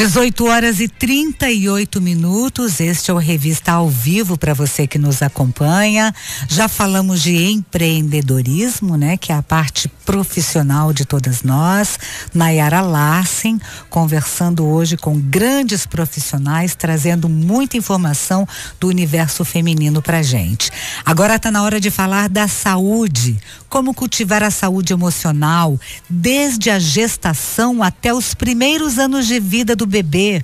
18 horas e 38 minutos. Este é o Revista ao Vivo para você que nos acompanha. Já falamos de empreendedorismo, né? Que é a parte profissional de todas nós. Nayara Larsen, conversando hoje com grandes profissionais, trazendo muita informação do universo feminino pra gente. Agora está na hora de falar da saúde. Como cultivar a saúde emocional, desde a gestação até os primeiros anos de vida do bebê.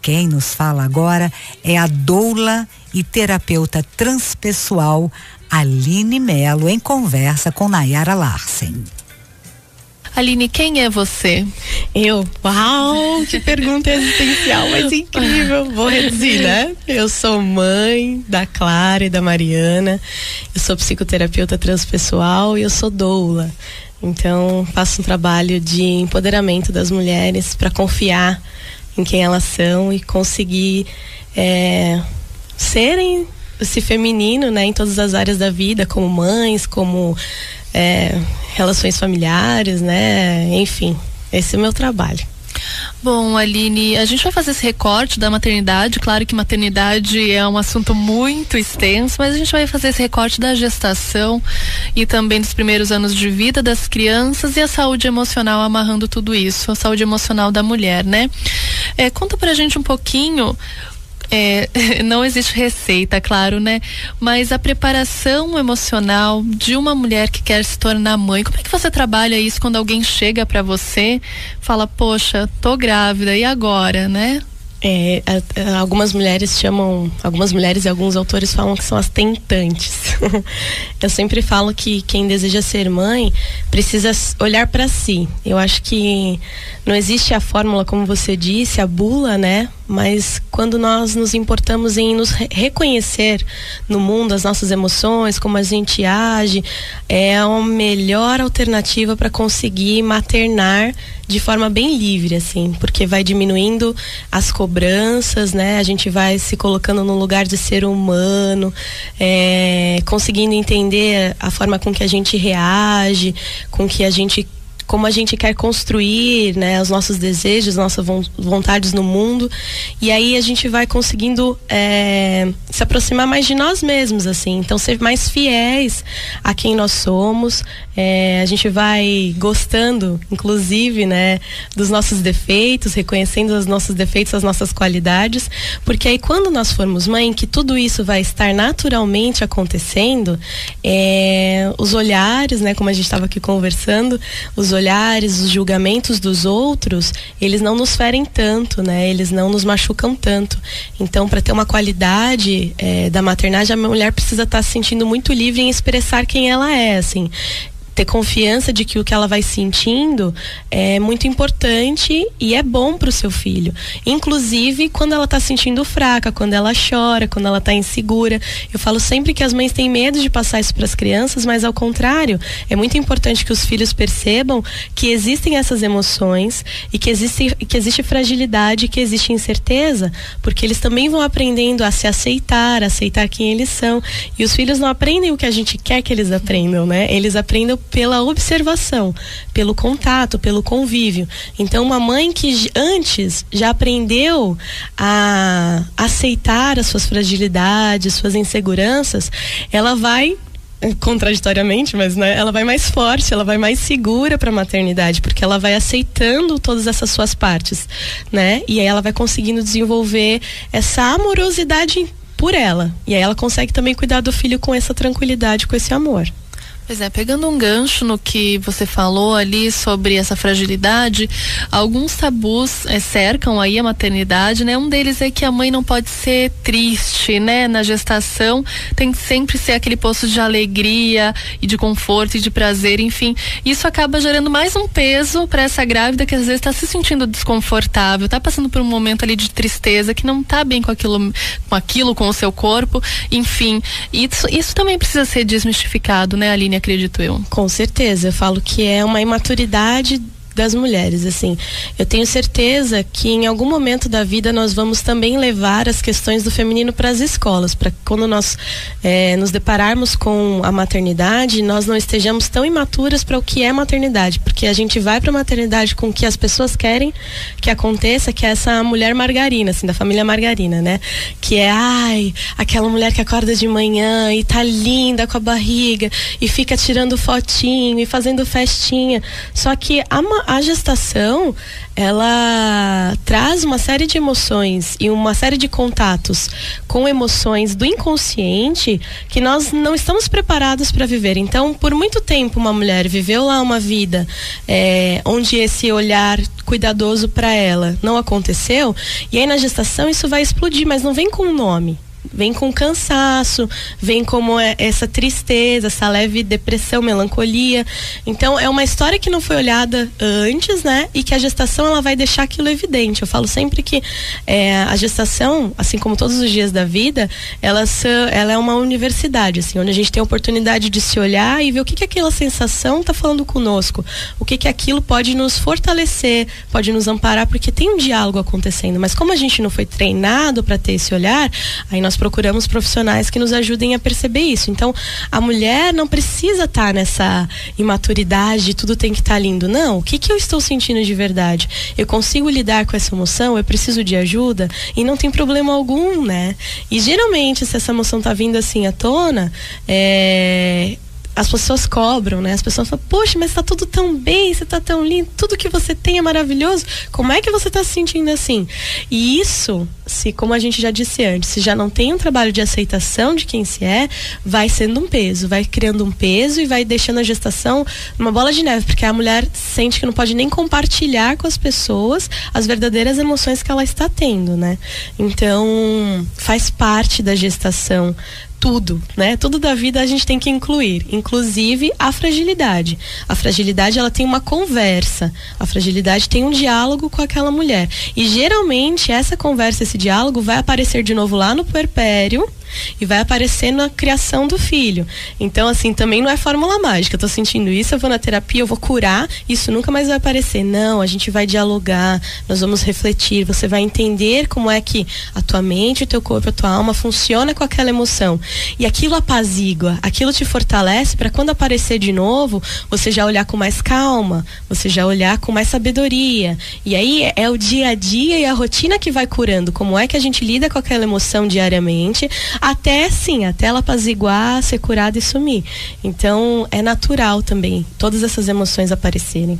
Quem nos fala agora é a doula e terapeuta transpessoal Aline Melo em conversa com Nayara Larsen. Aline, quem é você? Eu? Uau, que pergunta existencial, mas incrível. Vou reduzir, né? Eu sou mãe da Clara e da Mariana. Eu sou psicoterapeuta transpessoal e eu sou doula. Então, faço um trabalho de empoderamento das mulheres para confiar em quem elas são e conseguir é, serem esse feminino, né, em todas as áreas da vida, como mães, como é, relações familiares, né, enfim, esse é o meu trabalho. Bom, Aline, a gente vai fazer esse recorte da maternidade. Claro que maternidade é um assunto muito extenso, mas a gente vai fazer esse recorte da gestação e também dos primeiros anos de vida das crianças e a saúde emocional amarrando tudo isso, a saúde emocional da mulher, né? É, conta pra gente um pouquinho é, não existe receita, claro, né? Mas a preparação emocional de uma mulher que quer se tornar mãe, como é que você trabalha isso quando alguém chega para você, fala, poxa, tô grávida, e agora, né? É, algumas mulheres chamam, algumas mulheres e alguns autores falam que são as tentantes. eu sempre falo que quem deseja ser mãe precisa olhar para si. Eu acho que não existe a fórmula, como você disse, a bula, né? Mas quando nós nos importamos em nos reconhecer no mundo as nossas emoções, como a gente age, é a melhor alternativa para conseguir maternar de forma bem livre, assim, porque vai diminuindo as cobranças, né? A gente vai se colocando no lugar de ser humano, é, conseguindo entender a forma com que a gente reage, com que a gente como a gente quer construir né, os nossos desejos, nossas vontades no mundo. E aí a gente vai conseguindo é, se aproximar mais de nós mesmos, assim. Então, ser mais fiéis a quem nós somos. É, a gente vai gostando, inclusive, né, dos nossos defeitos, reconhecendo os nossos defeitos, as nossas qualidades. Porque aí, quando nós formos mãe, que tudo isso vai estar naturalmente acontecendo, é, os olhares, né, como a gente estava aqui conversando, os olhares, os julgamentos dos outros, eles não nos ferem tanto, né? Eles não nos machucam tanto. Então, para ter uma qualidade é, da maternagem, a mulher precisa estar tá se sentindo muito livre em expressar quem ela é, assim ter confiança de que o que ela vai sentindo é muito importante e é bom para o seu filho. Inclusive quando ela está sentindo fraca, quando ela chora, quando ela está insegura. Eu falo sempre que as mães têm medo de passar isso para as crianças, mas ao contrário, é muito importante que os filhos percebam que existem essas emoções e que existe, que existe fragilidade, que existe incerteza, porque eles também vão aprendendo a se aceitar, a aceitar quem eles são. E os filhos não aprendem o que a gente quer que eles aprendam, né? Eles aprendem pela observação, pelo contato, pelo convívio. Então, uma mãe que antes já aprendeu a aceitar as suas fragilidades, suas inseguranças, ela vai contraditoriamente, mas né, ela vai mais forte, ela vai mais segura para a maternidade, porque ela vai aceitando todas essas suas partes, né? E aí ela vai conseguindo desenvolver essa amorosidade por ela. E aí ela consegue também cuidar do filho com essa tranquilidade, com esse amor. Pois é, pegando um gancho no que você falou ali sobre essa fragilidade, alguns tabus é, cercam aí a maternidade, né? Um deles é que a mãe não pode ser triste, né? Na gestação tem que sempre ser aquele poço de alegria e de conforto e de prazer, enfim. Isso acaba gerando mais um peso para essa grávida que às vezes está se sentindo desconfortável, está passando por um momento ali de tristeza, que não está bem com aquilo, com aquilo, com o seu corpo, enfim. Isso, isso também precisa ser desmistificado, né, Aline? Acredito eu. Com certeza, eu falo que é uma imaturidade das mulheres, assim. Eu tenho certeza que em algum momento da vida nós vamos também levar as questões do feminino para as escolas, para quando nós é, nos depararmos com a maternidade, nós não estejamos tão imaturas para o que é maternidade, porque a gente vai para a maternidade com o que as pessoas querem que aconteça, que é essa mulher margarina, assim, da família margarina, né? Que é, ai, aquela mulher que acorda de manhã e tá linda com a barriga e fica tirando fotinho e fazendo festinha. Só que a, a gestação, ela traz uma série de emoções e uma série de contatos com emoções do inconsciente que nós não estamos preparados para viver. Então, por muito tempo, uma mulher viveu lá uma vida é, onde esse olhar cuidadoso para ela não aconteceu, e aí na gestação isso vai explodir, mas não vem com um nome vem com cansaço, vem como é essa tristeza, essa leve depressão, melancolia. Então é uma história que não foi olhada antes, né? E que a gestação ela vai deixar aquilo evidente. Eu falo sempre que é, a gestação, assim como todos os dias da vida, ela, ela é uma universidade, assim, onde a gente tem a oportunidade de se olhar e ver o que, que aquela sensação está falando conosco, o que, que aquilo pode nos fortalecer, pode nos amparar, porque tem um diálogo acontecendo. Mas como a gente não foi treinado para ter esse olhar, aí nós procuramos profissionais que nos ajudem a perceber isso. Então, a mulher não precisa estar tá nessa imaturidade, tudo tem que estar tá lindo. Não, o que, que eu estou sentindo de verdade? Eu consigo lidar com essa emoção? Eu preciso de ajuda? E não tem problema algum, né? E geralmente, se essa emoção está vindo assim à tona, é, as pessoas cobram, né? As pessoas falam, poxa, mas tá tudo tão bem, você tá tão lindo, tudo que você tem é maravilhoso. Como é que você tá se sentindo assim? E isso, se, como a gente já disse antes, se já não tem um trabalho de aceitação de quem se é, vai sendo um peso, vai criando um peso e vai deixando a gestação uma bola de neve, porque a mulher sente que não pode nem compartilhar com as pessoas as verdadeiras emoções que ela está tendo, né? Então, faz parte da gestação tudo, né? Tudo da vida a gente tem que incluir, inclusive a fragilidade. A fragilidade ela tem uma conversa, a fragilidade tem um diálogo com aquela mulher. E geralmente essa conversa, esse diálogo vai aparecer de novo lá no puerpério e vai aparecer na criação do filho. Então, assim, também não é fórmula mágica. Eu tô sentindo isso, eu vou na terapia, eu vou curar, isso nunca mais vai aparecer. Não, a gente vai dialogar, nós vamos refletir, você vai entender como é que a tua mente, o teu corpo, a tua alma funciona com aquela emoção. E aquilo apazigua, aquilo te fortalece para quando aparecer de novo, você já olhar com mais calma, você já olhar com mais sabedoria. E aí é, é o dia a dia e a rotina que vai curando. Como é que a gente lida com aquela emoção diariamente, até sim, até ela apaziguar, ser curada e sumir. Então é natural também todas essas emoções aparecerem.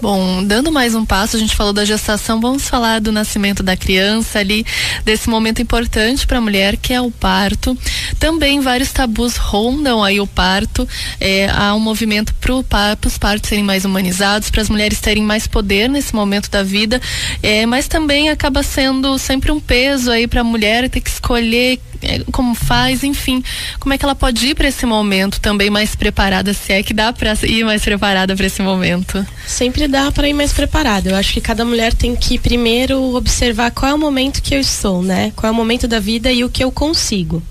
Bom, dando mais um passo, a gente falou da gestação, vamos falar do nascimento da criança ali, desse momento importante para a mulher que é o parto. Também vários tabus rondam aí o parto. É, há um movimento para os partos serem mais humanizados, para as mulheres terem mais poder nesse momento da vida, é, mas também acaba sendo sempre um peso aí para a mulher ter que escolher é, como faz, enfim, como é que ela pode ir para esse momento também mais preparada, se é que dá para ir mais preparada para esse momento? Sempre dá para ir mais preparada. Eu acho que cada mulher tem que primeiro observar qual é o momento que eu estou, né? Qual é o momento da vida e o que eu consigo.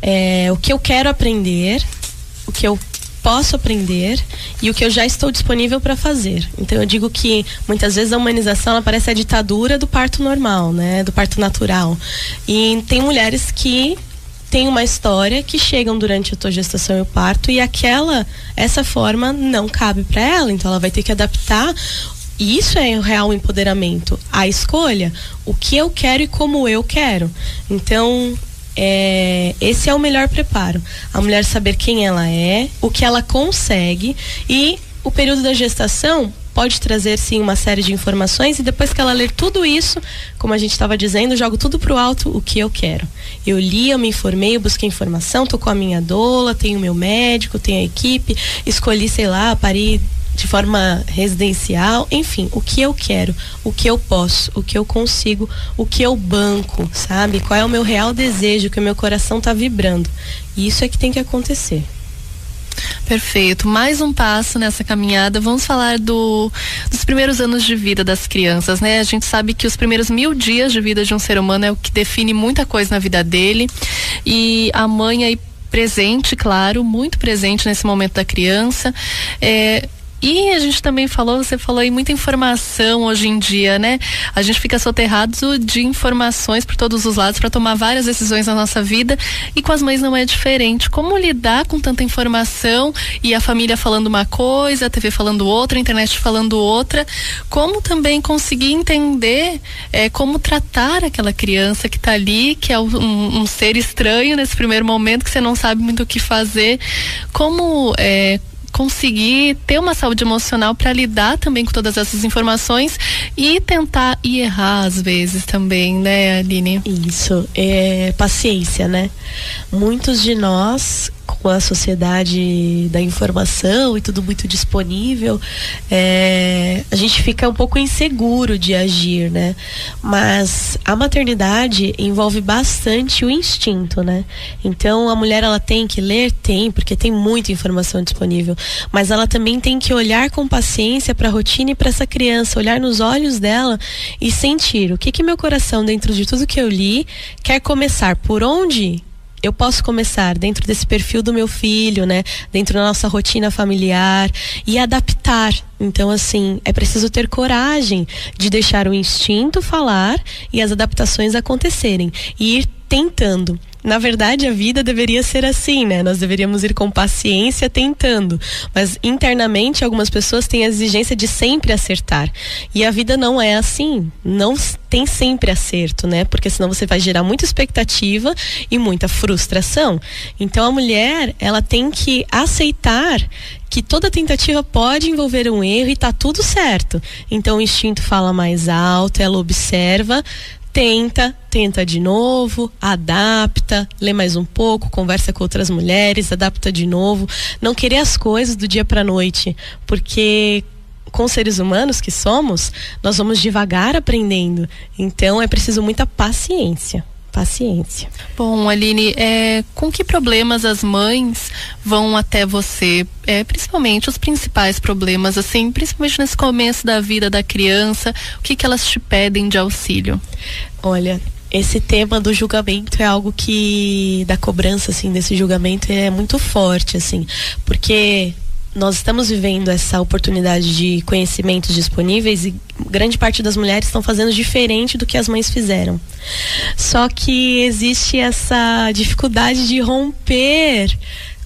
É, o que eu quero aprender, o que eu posso aprender e o que eu já estou disponível para fazer. Então eu digo que muitas vezes a humanização parece a ditadura do parto normal, né, do parto natural. E tem mulheres que têm uma história que chegam durante a tua gestação e o parto e aquela essa forma não cabe para ela, então ela vai ter que adaptar e isso é o real empoderamento, a escolha, o que eu quero e como eu quero. Então, é, esse é o melhor preparo. A mulher saber quem ela é, o que ela consegue e o período da gestação pode trazer sim uma série de informações e depois que ela ler tudo isso, como a gente estava dizendo, jogo tudo pro alto o que eu quero. Eu li, eu me informei, eu busquei informação, tô com a minha doula, tenho meu médico, tenho a equipe, escolhi, sei lá, parei de forma residencial, enfim, o que eu quero, o que eu posso, o que eu consigo, o que eu banco, sabe? Qual é o meu real desejo, que o meu coração está vibrando. E isso é que tem que acontecer. Perfeito. Mais um passo nessa caminhada. Vamos falar do, dos primeiros anos de vida das crianças, né? A gente sabe que os primeiros mil dias de vida de um ser humano é o que define muita coisa na vida dele. E a mãe aí presente, claro, muito presente nesse momento da criança. É, E a gente também falou, você falou aí muita informação hoje em dia, né? A gente fica soterrado de informações por todos os lados para tomar várias decisões na nossa vida e com as mães não é diferente. Como lidar com tanta informação e a família falando uma coisa, a TV falando outra, a internet falando outra? Como também conseguir entender é, como tratar aquela criança que está ali, que é um, um, ser estranho nesse primeiro momento, que você não sabe muito o que fazer? Como é, conseguir ter uma saúde emocional para lidar também com todas essas informações e tentar e errar às vezes também, né, Aline? Isso, é paciência, né? Muitos de nós com a sociedade da informação e tudo muito disponível, é, a gente fica um pouco inseguro de agir, né? Mas a maternidade envolve bastante o instinto, né? Então a mulher ela tem que ler, tem, porque tem muita informação disponível, mas ela também tem que olhar com paciência para a rotina e para essa criança, olhar nos olhos dela e sentir o que que meu coração dentro de tudo que eu li quer começar, por onde eu posso começar dentro desse perfil do meu filho, né? Dentro da nossa rotina familiar e adaptar. Então, assim, é preciso ter coragem de deixar o instinto falar e as adaptações acontecerem e ir tentando. Na verdade, a vida deveria ser assim, né? Nós deveríamos ir com paciência tentando. Mas internamente, algumas pessoas têm a exigência de sempre acertar. E a vida não é assim. Não tem sempre acerto, né? Porque senão você vai gerar muita expectativa e muita frustração. Então a mulher, ela tem que aceitar que toda tentativa pode envolver um erro e tá tudo certo. Então o instinto fala mais alto, ela observa, tenta, tenta de novo, adapta, lê mais um pouco, conversa com outras mulheres, adapta de novo. Não querer as coisas do dia para noite, porque com seres humanos que somos, nós vamos devagar aprendendo. Então é preciso muita paciência paciência. Bom, Aline, é, com que problemas as mães vão até você? É, principalmente os principais problemas, assim, principalmente nesse começo da vida da criança, o que, que elas te pedem de auxílio? Olha, esse tema do julgamento é algo que da cobrança assim desse julgamento é muito forte assim porque nós estamos vivendo essa oportunidade de conhecimentos disponíveis e grande parte das mulheres estão fazendo diferente do que as mães fizeram. Só que existe essa dificuldade de romper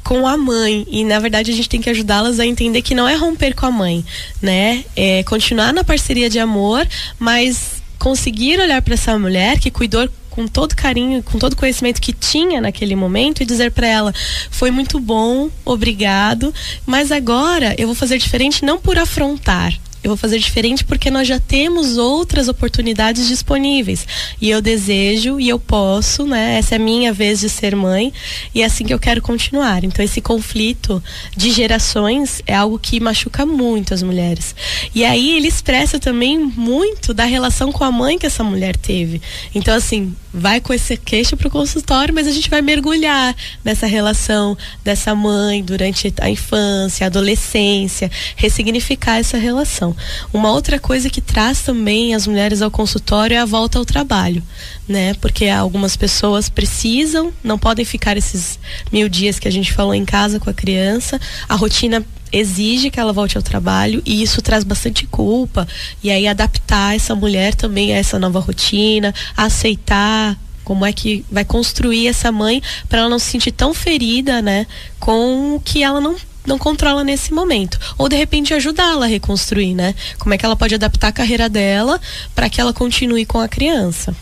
com a mãe e na verdade a gente tem que ajudá-las a entender que não é romper com a mãe, né? É continuar na parceria de amor, mas conseguir olhar para essa mulher que cuidou com todo carinho, com todo conhecimento que tinha naquele momento e dizer para ela: foi muito bom, obrigado, mas agora eu vou fazer diferente não por afrontar, eu vou fazer diferente porque nós já temos outras oportunidades disponíveis. E eu desejo e eu posso, né? Essa é a minha vez de ser mãe e é assim que eu quero continuar. Então esse conflito de gerações é algo que machuca muito as mulheres. E aí ele expressa também muito da relação com a mãe que essa mulher teve. Então assim, vai com esse queixo para o consultório, mas a gente vai mergulhar nessa relação dessa mãe durante a infância, a adolescência, ressignificar essa relação. Uma outra coisa que traz também as mulheres ao consultório é a volta ao trabalho, né? Porque algumas pessoas precisam, não podem ficar esses mil dias que a gente falou em casa com a criança, a rotina exige que ela volte ao trabalho e isso traz bastante culpa e aí adaptar essa mulher também a essa nova rotina, aceitar como é que vai construir essa mãe para ela não se sentir tão ferida, né, com o que ela não não controla nesse momento. Ou de repente ajudá-la a reconstruir, né? Como é que ela pode adaptar a carreira dela para que ela continue com a criança.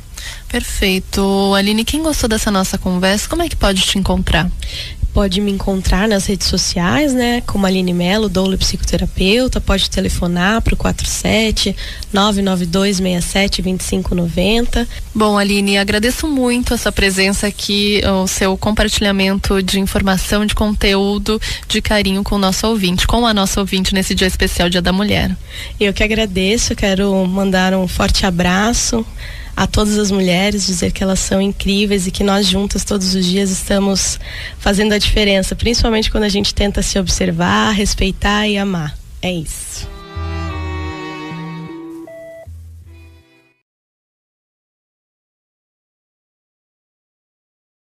Perfeito. Aline, quem gostou dessa nossa conversa, como é que pode te encontrar? Pode me encontrar nas redes sociais, né? Como Aline Melo, doula psicoterapeuta, pode telefonar para o 47 992 67 2590. Bom, Aline, agradeço muito a sua presença aqui, o seu compartilhamento de informação, de conteúdo, de carinho com o nosso ouvinte, com a nossa ouvinte nesse dia especial Dia da Mulher. Eu que agradeço, quero mandar um forte abraço a todas as mulheres, dizer que elas são incríveis e que nós juntas todos os dias estamos fazendo a diferença, principalmente quando a gente tenta se observar, respeitar e amar. É isso.